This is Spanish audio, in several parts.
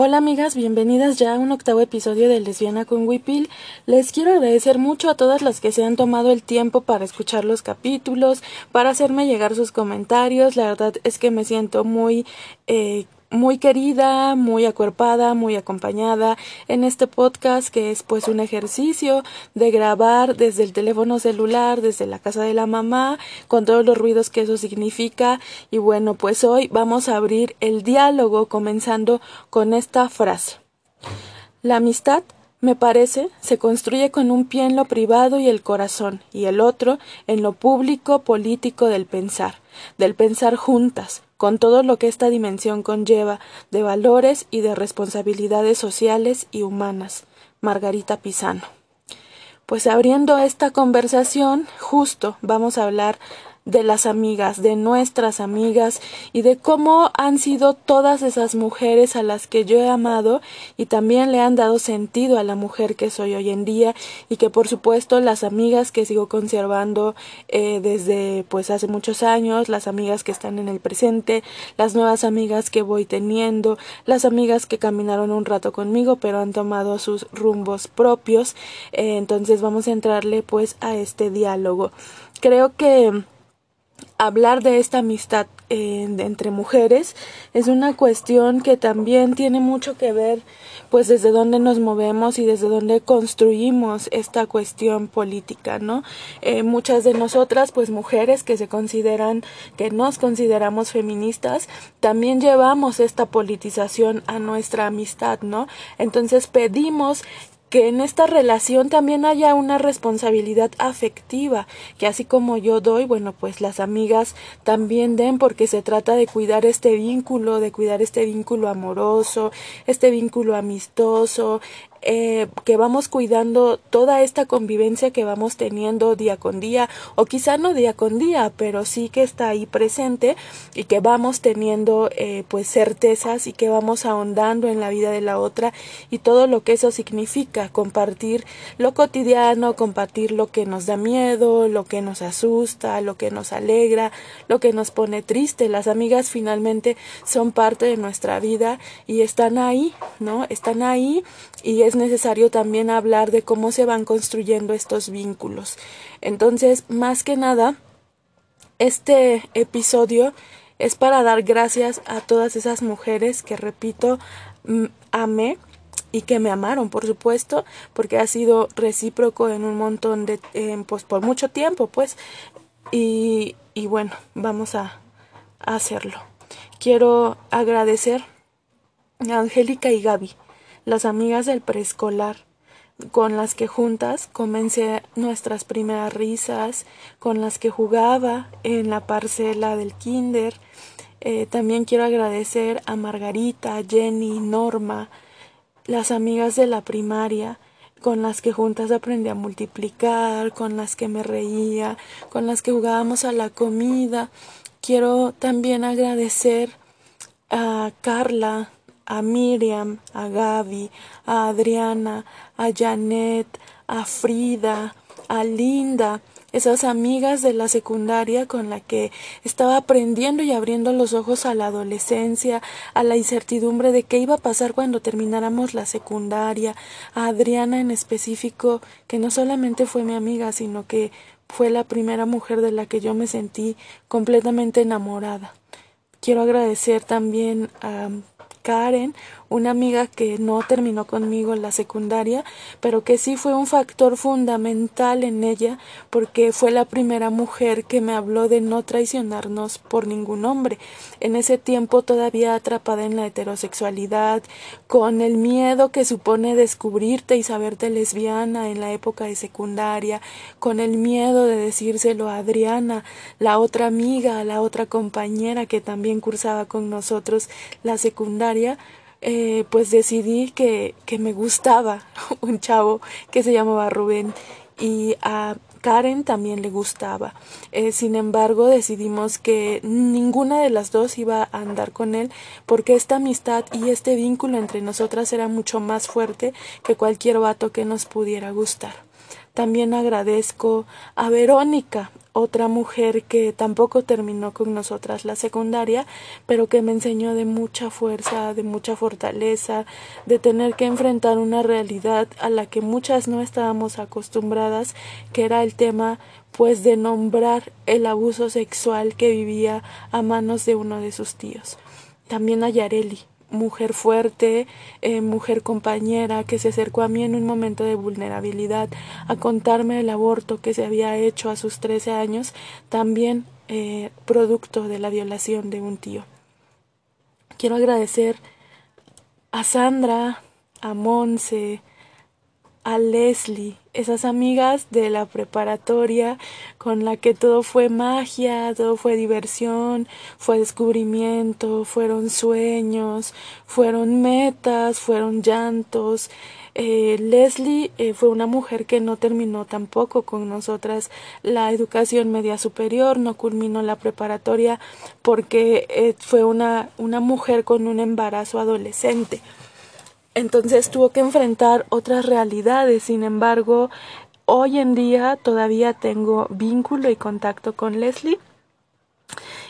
Hola amigas, bienvenidas ya a un octavo episodio de Lesbiana con Wipil. Les quiero agradecer mucho a todas las que se han tomado el tiempo para escuchar los capítulos, para hacerme llegar sus comentarios. La verdad es que me siento muy eh, muy querida, muy acuerpada, muy acompañada en este podcast que es pues un ejercicio de grabar desde el teléfono celular, desde la casa de la mamá, con todos los ruidos que eso significa. Y bueno, pues hoy vamos a abrir el diálogo comenzando con esta frase. La amistad me parece, se construye con un pie en lo privado y el corazón, y el otro en lo público político del pensar, del pensar juntas, con todo lo que esta dimensión conlleva de valores y de responsabilidades sociales y humanas. Margarita Pisano. Pues abriendo esta conversación, justo vamos a hablar de las amigas, de nuestras amigas y de cómo han sido todas esas mujeres a las que yo he amado y también le han dado sentido a la mujer que soy hoy en día y que por supuesto las amigas que sigo conservando eh, desde pues hace muchos años, las amigas que están en el presente, las nuevas amigas que voy teniendo, las amigas que caminaron un rato conmigo pero han tomado sus rumbos propios, eh, entonces vamos a entrarle pues a este diálogo. Creo que hablar de esta amistad eh, entre mujeres es una cuestión que también tiene mucho que ver pues desde dónde nos movemos y desde dónde construimos esta cuestión política no eh, muchas de nosotras pues mujeres que se consideran que nos consideramos feministas también llevamos esta politización a nuestra amistad no entonces pedimos que en esta relación también haya una responsabilidad afectiva, que así como yo doy, bueno, pues las amigas también den porque se trata de cuidar este vínculo, de cuidar este vínculo amoroso, este vínculo amistoso, eh, que vamos cuidando toda esta convivencia que vamos teniendo día con día, o quizá no día con día, pero sí que está ahí presente y que vamos teniendo eh, pues certezas y que vamos ahondando en la vida de la otra y todo lo que eso significa, compartir lo cotidiano, compartir lo que nos da miedo, lo que nos asusta, lo que nos alegra, lo que nos pone triste. Las amigas finalmente son parte de nuestra vida y están ahí, ¿no? Están ahí y es necesario también hablar de cómo se van construyendo estos vínculos. Entonces, más que nada, este episodio es para dar gracias a todas esas mujeres que, repito, amé y que me amaron, por supuesto, porque ha sido recíproco en un montón de, pues por mucho tiempo, pues, y, y bueno, vamos a, a hacerlo. Quiero agradecer a Angélica y Gaby las amigas del preescolar con las que juntas comencé nuestras primeras risas, con las que jugaba en la parcela del kinder. Eh, también quiero agradecer a Margarita, Jenny, Norma, las amigas de la primaria, con las que juntas aprendí a multiplicar, con las que me reía, con las que jugábamos a la comida. Quiero también agradecer a Carla, a Miriam, a Gaby, a Adriana, a Janet, a Frida, a Linda, esas amigas de la secundaria con la que estaba aprendiendo y abriendo los ojos a la adolescencia, a la incertidumbre de qué iba a pasar cuando termináramos la secundaria, a Adriana en específico, que no solamente fue mi amiga, sino que fue la primera mujer de la que yo me sentí completamente enamorada. Quiero agradecer también a Karen, una amiga que no terminó conmigo en la secundaria, pero que sí fue un factor fundamental en ella porque fue la primera mujer que me habló de no traicionarnos por ningún hombre. En ese tiempo todavía atrapada en la heterosexualidad, con el miedo que supone descubrirte y saberte lesbiana en la época de secundaria, con el miedo de decírselo a Adriana, la otra amiga, la otra compañera que también cursaba con nosotros la secundaria eh, pues decidí que, que me gustaba un chavo que se llamaba Rubén y a Karen también le gustaba. Eh, sin embargo, decidimos que ninguna de las dos iba a andar con él porque esta amistad y este vínculo entre nosotras era mucho más fuerte que cualquier vato que nos pudiera gustar. También agradezco a Verónica, otra mujer que tampoco terminó con nosotras la secundaria, pero que me enseñó de mucha fuerza, de mucha fortaleza, de tener que enfrentar una realidad a la que muchas no estábamos acostumbradas, que era el tema pues de nombrar el abuso sexual que vivía a manos de uno de sus tíos. También a Yareli, mujer fuerte, eh, mujer compañera que se acercó a mí en un momento de vulnerabilidad a contarme el aborto que se había hecho a sus 13 años, también eh, producto de la violación de un tío. Quiero agradecer a Sandra, a Monse, a Leslie, esas amigas de la preparatoria con la que todo fue magia, todo fue diversión, fue descubrimiento, fueron sueños, fueron metas, fueron llantos. Eh, Leslie eh, fue una mujer que no terminó tampoco con nosotras la educación media superior, no culminó la preparatoria porque eh, fue una, una mujer con un embarazo adolescente. Entonces tuvo que enfrentar otras realidades. Sin embargo, hoy en día todavía tengo vínculo y contacto con Leslie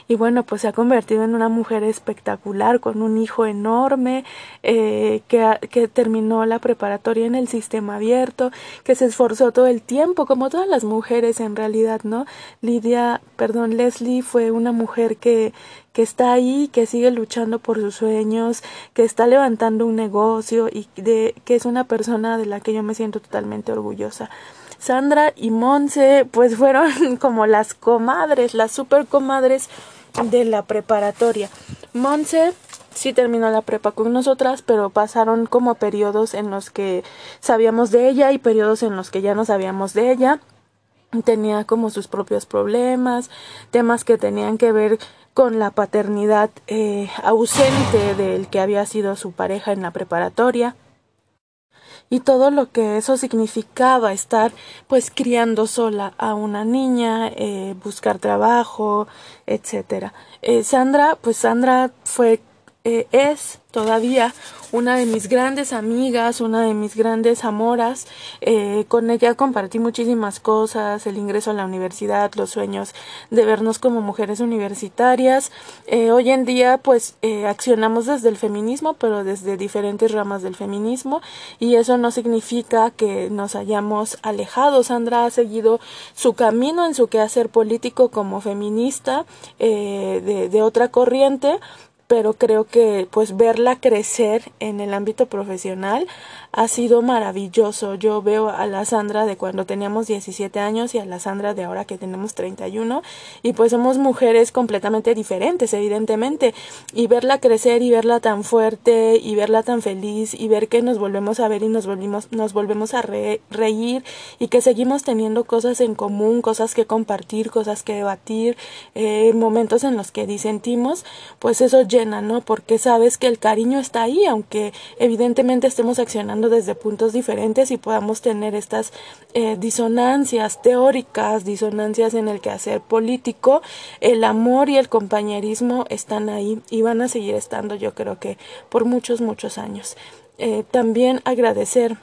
y bueno, pues se ha convertido en una mujer espectacular, con un hijo enorme, eh, que, que terminó la preparatoria en el sistema abierto, que se esforzó todo el tiempo, como todas las mujeres en realidad, ¿no? Lidia, perdón, Leslie fue una mujer que, que está ahí, que sigue luchando por sus sueños, que está levantando un negocio y de, que es una persona de la que yo me siento totalmente orgullosa. Sandra y Monse pues fueron como las comadres, las super comadres de la preparatoria. Monse sí terminó la prepa con nosotras, pero pasaron como periodos en los que sabíamos de ella y periodos en los que ya no sabíamos de ella. Tenía como sus propios problemas, temas que tenían que ver con la paternidad eh, ausente del que había sido su pareja en la preparatoria y todo lo que eso significaba estar pues criando sola a una niña, eh, buscar trabajo, etcétera. Eh, Sandra, pues Sandra fue eh, es todavía una de mis grandes amigas, una de mis grandes amoras. Eh, con ella compartí muchísimas cosas, el ingreso a la universidad, los sueños de vernos como mujeres universitarias. Eh, hoy en día pues accionamos desde el feminismo, pero desde diferentes ramas del feminismo y eso no significa que nos hayamos alejado. Sandra ha seguido su camino en su quehacer político como feminista de, de otra corriente pero creo que pues verla crecer en el ámbito profesional ha sido maravilloso. Yo veo a la Sandra de cuando teníamos 17 años y a la Sandra de ahora que tenemos 31 y pues somos mujeres completamente diferentes, evidentemente, y verla crecer y verla tan fuerte y verla tan feliz y ver que nos volvemos a ver y nos volvimos nos volvemos a reír y que seguimos teniendo cosas en común, cosas que compartir, cosas que debatir, eh, momentos en los que disentimos, pues eso ¿no? Porque sabes que el cariño está ahí, aunque evidentemente estemos accionando desde puntos diferentes y podamos tener estas eh, disonancias teóricas, disonancias en el quehacer político, el amor y el compañerismo están ahí y van a seguir estando yo creo que por muchos, muchos años. Eh, también agradecer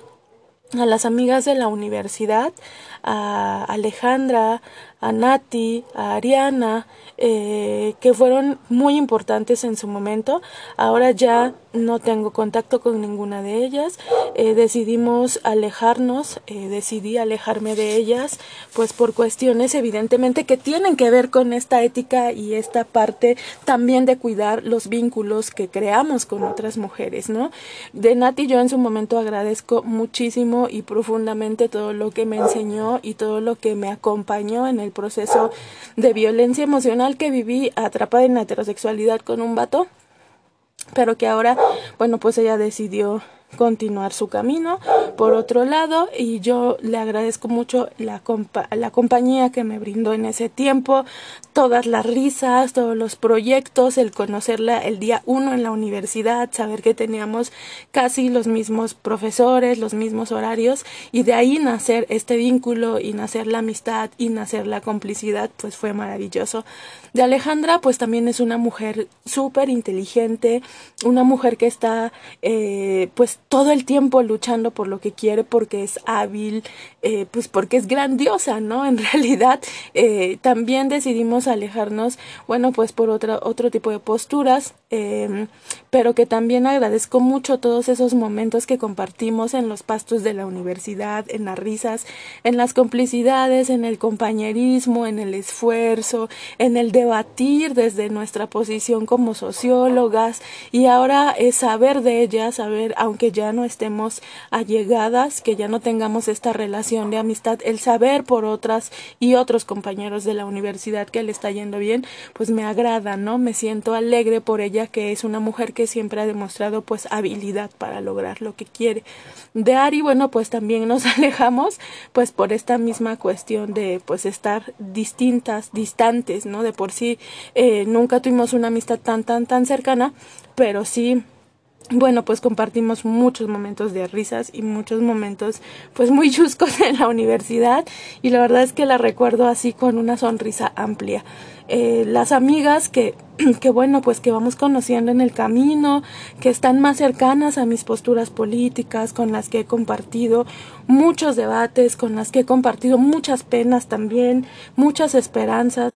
a las amigas de la universidad, a Alejandra, a Nati, a Ariana, eh, que fueron muy importantes en su momento. Ahora ya no tengo contacto con ninguna de ellas. Eh, decidimos alejarnos, eh, decidí alejarme de ellas, pues por cuestiones evidentemente que tienen que ver con esta ética y esta parte también de cuidar los vínculos que creamos con otras mujeres, ¿no? De Nati yo en su momento agradezco muchísimo y profundamente todo lo que me enseñó y todo lo que me acompañó en el proceso de violencia emocional que viví atrapada en la heterosexualidad con un vato pero que ahora, bueno, pues ella decidió continuar su camino por otro lado y yo le agradezco mucho la, la compañía que me brindó en ese tiempo todas las risas, todos los proyectos, el conocerla el día uno en la universidad, saber que teníamos casi los mismos profesores, los mismos horarios y de ahí nacer este vínculo y nacer la amistad y nacer la complicidad, pues fue maravilloso. De Alejandra, pues también es una mujer súper inteligente, una mujer que está eh, pues todo el tiempo luchando por lo que quiere porque es hábil, eh, pues porque es grandiosa, ¿no? En realidad eh, también decidimos alejarnos, bueno, pues por otra, otro tipo de posturas, eh, pero que también agradezco mucho todos esos momentos que compartimos en los pastos de la universidad, en las risas, en las complicidades, en el compañerismo, en el esfuerzo, en el debatir desde nuestra posición como sociólogas y ahora es saber de ellas, saber, aunque ya no estemos allegadas, que ya no tengamos esta relación de amistad, el saber por otras y otros compañeros de la universidad que le está yendo bien, pues me agrada, ¿no? Me siento alegre por que es una mujer que siempre ha demostrado pues habilidad para lograr lo que quiere. De Ari, bueno, pues también nos alejamos, pues por esta misma cuestión de pues estar distintas, distantes, ¿no? De por sí eh, nunca tuvimos una amistad tan, tan, tan cercana, pero sí bueno, pues compartimos muchos momentos de risas y muchos momentos pues muy chuscos en la universidad y la verdad es que la recuerdo así con una sonrisa amplia. Eh, las amigas que, que bueno, pues que vamos conociendo en el camino, que están más cercanas a mis posturas políticas, con las que he compartido muchos debates, con las que he compartido muchas penas también, muchas esperanzas.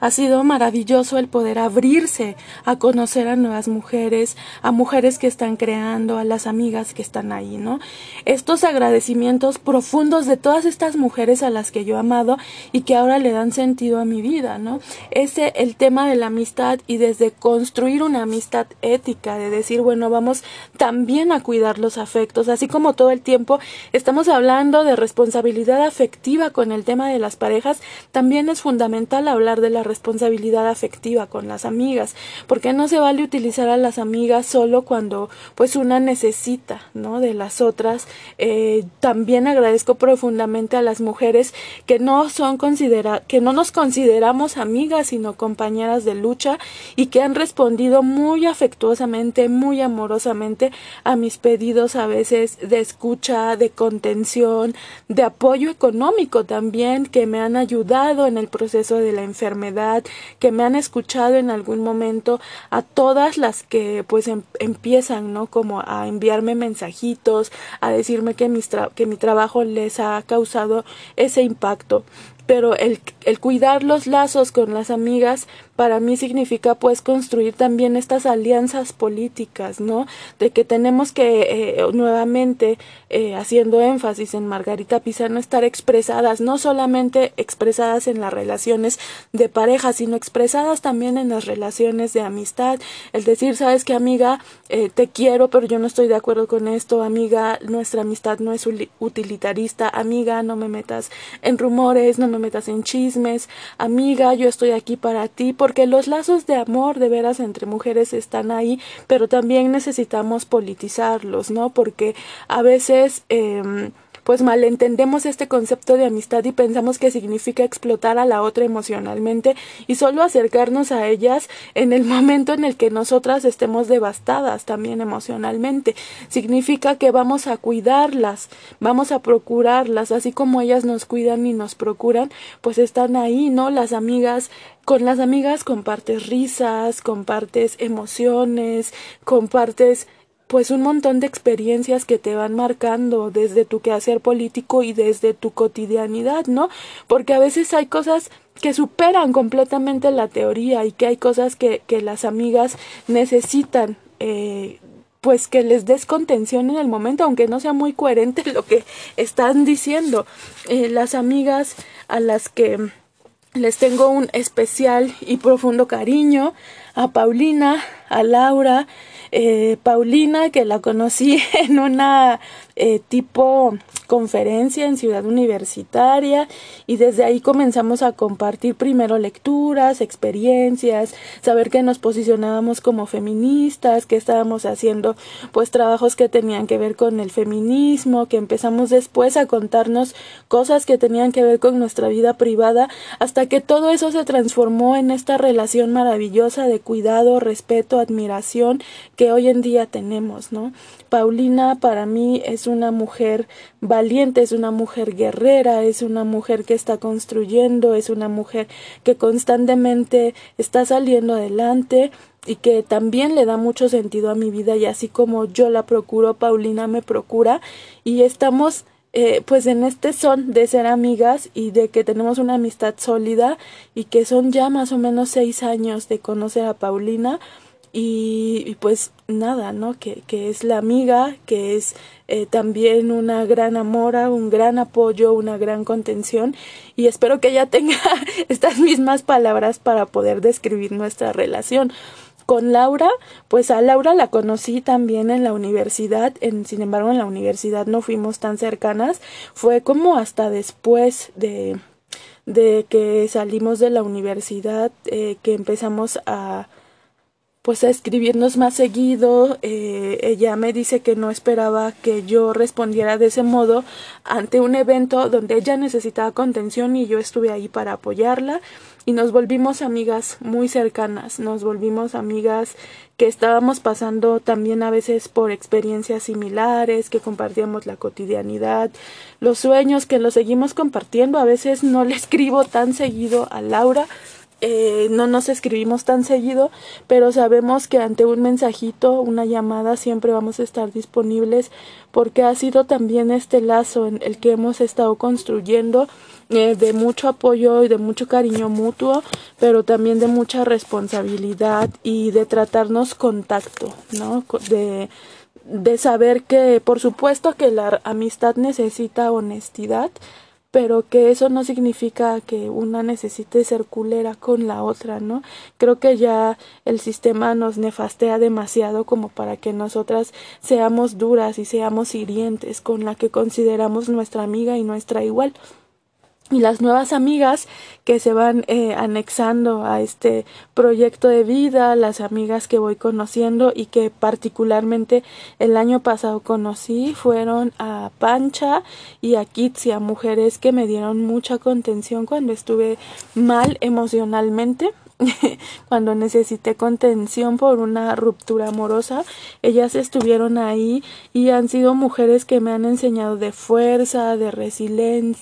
Ha sido maravilloso el poder abrirse a conocer a nuevas mujeres, a mujeres que están creando, a las amigas que están ahí, ¿no? Estos agradecimientos profundos de todas estas mujeres a las que yo he amado y que ahora le dan sentido a mi vida, ¿no? Ese el tema de la amistad y desde construir una amistad ética, de decir, bueno, vamos también a cuidar los afectos, así como todo el tiempo estamos hablando de responsabilidad afectiva con el tema de las parejas, también es fundamental hablar de la responsabilidad afectiva con las amigas, porque no se vale utilizar a las amigas solo cuando pues una necesita, ¿no? De las otras. Eh, también agradezco profundamente a las mujeres que no son considera que no nos consideramos amigas sino compañeras de lucha y que han respondido muy afectuosamente, muy amorosamente a mis pedidos a veces de escucha, de contención, de apoyo económico también que me han ayudado en el proceso de la enfermedad que me han escuchado en algún momento, a todas las que pues em, empiezan, ¿no? Como a enviarme mensajitos, a decirme que, que mi trabajo les ha causado ese impacto pero el, el, cuidar los lazos con las amigas para mí significa pues construir también estas alianzas políticas, ¿no? De que tenemos que eh, nuevamente eh, haciendo énfasis en Margarita Pizarro estar expresadas, no solamente expresadas en las relaciones de pareja, sino expresadas también en las relaciones de amistad, el decir, sabes que amiga, eh, te quiero, pero yo no estoy de acuerdo con esto, amiga, nuestra amistad no es utilitarista, amiga, no me metas en rumores, no me metas en chismes, amiga, yo estoy aquí para ti, porque los lazos de amor de veras entre mujeres están ahí, pero también necesitamos politizarlos, ¿no? Porque a veces eh, pues malentendemos este concepto de amistad y pensamos que significa explotar a la otra emocionalmente y solo acercarnos a ellas en el momento en el que nosotras estemos devastadas también emocionalmente. Significa que vamos a cuidarlas, vamos a procurarlas, así como ellas nos cuidan y nos procuran, pues están ahí, ¿no? Las amigas con las amigas compartes risas, compartes emociones, compartes pues un montón de experiencias que te van marcando desde tu quehacer político y desde tu cotidianidad, ¿no? Porque a veces hay cosas que superan completamente la teoría y que hay cosas que, que las amigas necesitan eh, pues que les des contención en el momento, aunque no sea muy coherente lo que están diciendo. Eh, las amigas a las que les tengo un especial y profundo cariño, a Paulina, a Laura, eh, Paulina, que la conocí en una eh, tipo conferencia en Ciudad Universitaria y desde ahí comenzamos a compartir primero lecturas, experiencias, saber que nos posicionábamos como feministas, que estábamos haciendo pues trabajos que tenían que ver con el feminismo, que empezamos después a contarnos cosas que tenían que ver con nuestra vida privada, hasta que todo eso se transformó en esta relación maravillosa de cuidado, respeto, admiración que hoy en día tenemos, ¿no? Paulina para mí es una mujer valiente, es una mujer guerrera, es una mujer que está construyendo, es una mujer que constantemente está saliendo adelante y que también le da mucho sentido a mi vida y así como yo la procuro, Paulina me procura y estamos eh, pues en este son de ser amigas y de que tenemos una amistad sólida y que son ya más o menos seis años de conocer a Paulina y, pues nada, ¿no? Que, que, es la amiga, que es eh, también una gran amora, un gran apoyo, una gran contención y espero que ella tenga estas mismas palabras para poder describir nuestra relación. Con Laura, pues a Laura la conocí también en la universidad, en, sin embargo en la universidad no fuimos tan cercanas, fue como hasta después de, de que salimos de la universidad eh, que empezamos a pues a escribirnos más seguido. Eh, ella me dice que no esperaba que yo respondiera de ese modo ante un evento donde ella necesitaba contención y yo estuve ahí para apoyarla y nos volvimos amigas muy cercanas, nos volvimos amigas que estábamos pasando también a veces por experiencias similares, que compartíamos la cotidianidad, los sueños que los seguimos compartiendo. A veces no le escribo tan seguido a Laura, eh, no nos escribimos tan seguido, pero sabemos que ante un mensajito, una llamada, siempre vamos a estar disponibles porque ha sido también este lazo en el que hemos estado construyendo eh, de mucho apoyo y de mucho cariño mutuo, pero también de mucha responsabilidad y de tratarnos contacto, ¿no? De, de saber que, por supuesto, que la amistad necesita honestidad, pero que eso no significa que una necesite ser culera con la otra, ¿no? Creo que ya el sistema nos nefastea demasiado como para que nosotras seamos duras y seamos hirientes con la que consideramos nuestra amiga y nuestra igual y las nuevas amigas que se van eh, anexando a este proyecto de vida, las amigas que voy conociendo y que particularmente el año pasado conocí fueron a Pancha y a Kitsia, mujeres que me dieron mucha contención cuando estuve mal emocionalmente. Cuando necesité contención por una ruptura amorosa, ellas estuvieron ahí y han sido mujeres que me han enseñado de fuerza, de,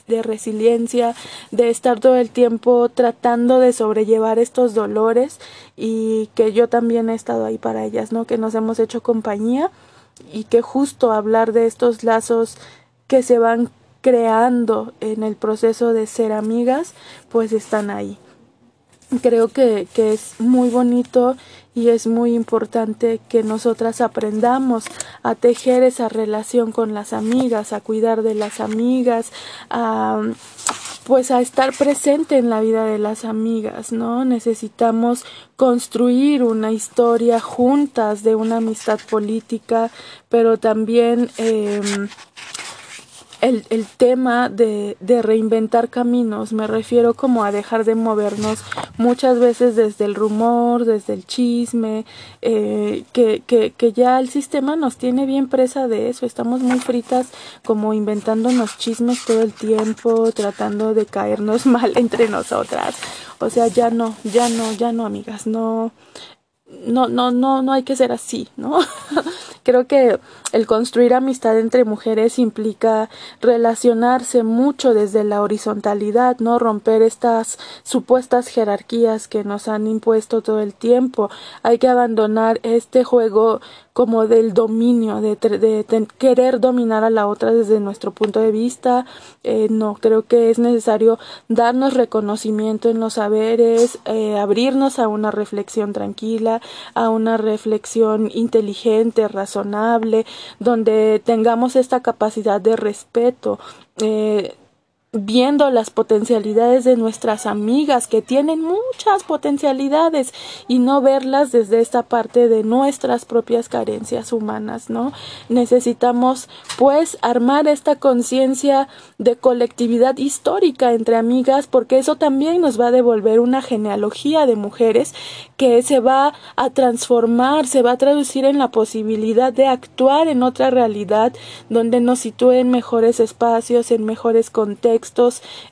de resiliencia, de estar todo el tiempo tratando de sobrellevar estos dolores y que yo también he estado ahí para ellas, ¿no? Que nos hemos hecho compañía y que justo hablar de estos lazos que se van creando en el proceso de ser amigas, pues están ahí creo que, que, es muy bonito y es muy importante que nosotras aprendamos a tejer esa relación con las amigas, a cuidar de las amigas, a pues a estar presente en la vida de las amigas, ¿no? Necesitamos construir una historia juntas de una amistad política, pero también eh, el, el tema de, de, reinventar caminos, me refiero como a dejar de movernos muchas veces desde el rumor, desde el chisme, eh, que, que, que ya el sistema nos tiene bien presa de eso, estamos muy fritas como inventándonos chismes todo el tiempo, tratando de caernos mal entre nosotras, o sea, ya no, ya no, ya no, amigas, no, no, no, no, no hay que ser así, ¿no? Creo que el construir amistad entre mujeres implica relacionarse mucho desde la horizontalidad, ¿no? Romper estas supuestas jerarquías que nos han impuesto todo el tiempo. Hay que abandonar este juego como del dominio, de, querer dominar a la otra desde nuestro punto de vista. Eh, no, creo que es necesario darnos reconocimiento en los saberes, eh, abrirnos a una reflexión tranquila, a una reflexión inteligente, razonable, donde tengamos esta capacidad de respeto. Eh, viendo las potencialidades de nuestras amigas que tienen muchas potencialidades y no verlas desde esta parte de nuestras propias carencias humanas, ¿no? Necesitamos pues armar esta conciencia de colectividad histórica entre amigas porque eso también nos va a devolver una genealogía de mujeres que se va a transformar, se va a traducir en la posibilidad de actuar en otra realidad donde nos sitúen mejores espacios, en mejores contextos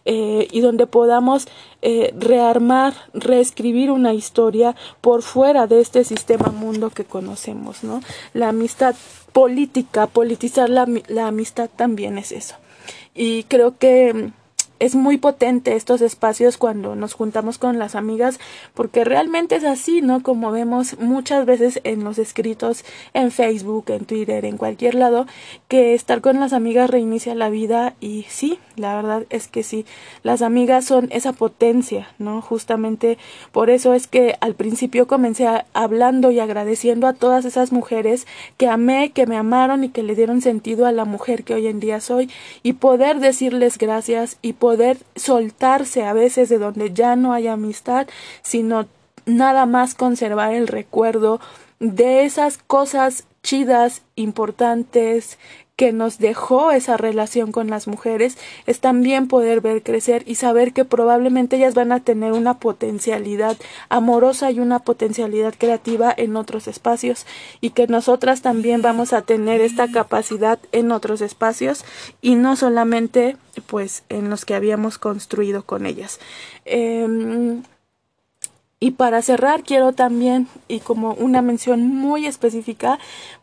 eh, y donde podamos eh, rearmar, reescribir una historia por fuera de este sistema mundo que conocemos, ¿no? La amistad política, politizar la, la amistad también es eso. Y creo que es muy potente estos espacios cuando nos juntamos con las amigas porque realmente es así, ¿no? Como vemos muchas veces en los escritos en Facebook, en Twitter, en cualquier lado, que estar con las amigas reinicia la vida y sí, la verdad es que sí, las amigas son esa potencia, ¿no? Justamente por eso es que al principio comencé hablando y agradeciendo a todas esas mujeres que amé, que me amaron y que le dieron sentido a la mujer que hoy en día soy y poder decirles gracias y poder poder soltarse a veces de donde ya no hay amistad, sino nada más conservar el recuerdo de esas cosas chidas, importantes, que nos dejó esa relación con las mujeres es también poder ver crecer y saber que probablemente ellas van a tener una potencialidad amorosa y una potencialidad creativa en otros espacios y que nosotras también vamos a tener esta capacidad en otros espacios y no solamente pues en los que habíamos construido con ellas. Em, y para cerrar, quiero también, y como una mención muy específica,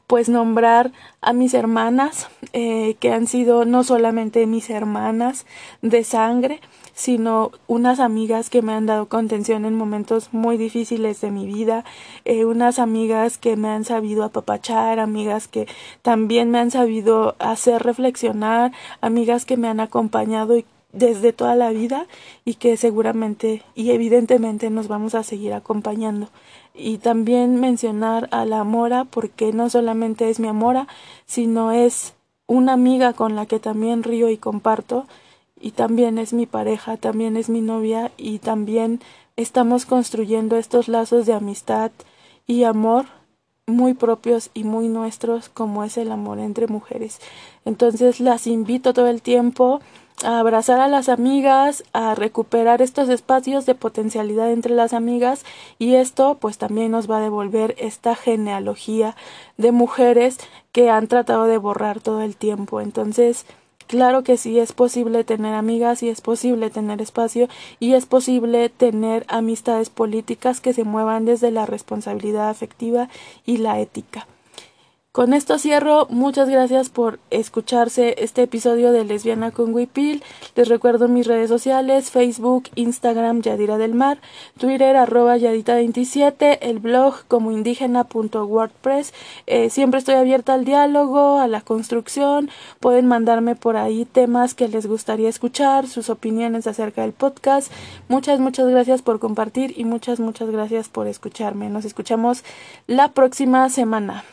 pues nombrar a mis hermanas, eh, que han sido no solamente mis hermanas de sangre, sino unas amigas que me han dado contención en momentos muy difíciles de mi vida, eh, unas amigas que me han sabido apapachar, amigas que también me han sabido hacer reflexionar, amigas que me han acompañado y desde toda la vida y que seguramente y evidentemente nos vamos a seguir acompañando. Y también mencionar a la Mora porque no solamente es mi Amora, sino es una amiga con la que también río y comparto y también es mi pareja, también es mi novia y también estamos construyendo estos lazos de amistad y amor muy propios y muy nuestros como es el amor entre mujeres. Entonces las invito todo el tiempo a abrazar a las amigas, a recuperar estos espacios de potencialidad entre las amigas y esto pues también nos va a devolver esta genealogía de mujeres que han tratado de borrar todo el tiempo. Entonces, claro que sí es posible tener amigas y es posible tener espacio y es posible tener amistades políticas que se muevan desde la responsabilidad afectiva y la ética. Con esto cierro. Muchas gracias por escucharse este episodio de Lesbiana con Wipil. Les recuerdo mis redes sociales, Facebook, Instagram, Yadira del Mar, Twitter, arroba Yadita27, el blog como indígena.wordpress. Eh, siempre estoy abierta al diálogo, a la construcción. Pueden mandarme por ahí temas que les gustaría escuchar, sus opiniones acerca del podcast. Muchas, muchas gracias por compartir y muchas, muchas gracias por escucharme. Nos escuchamos la próxima semana.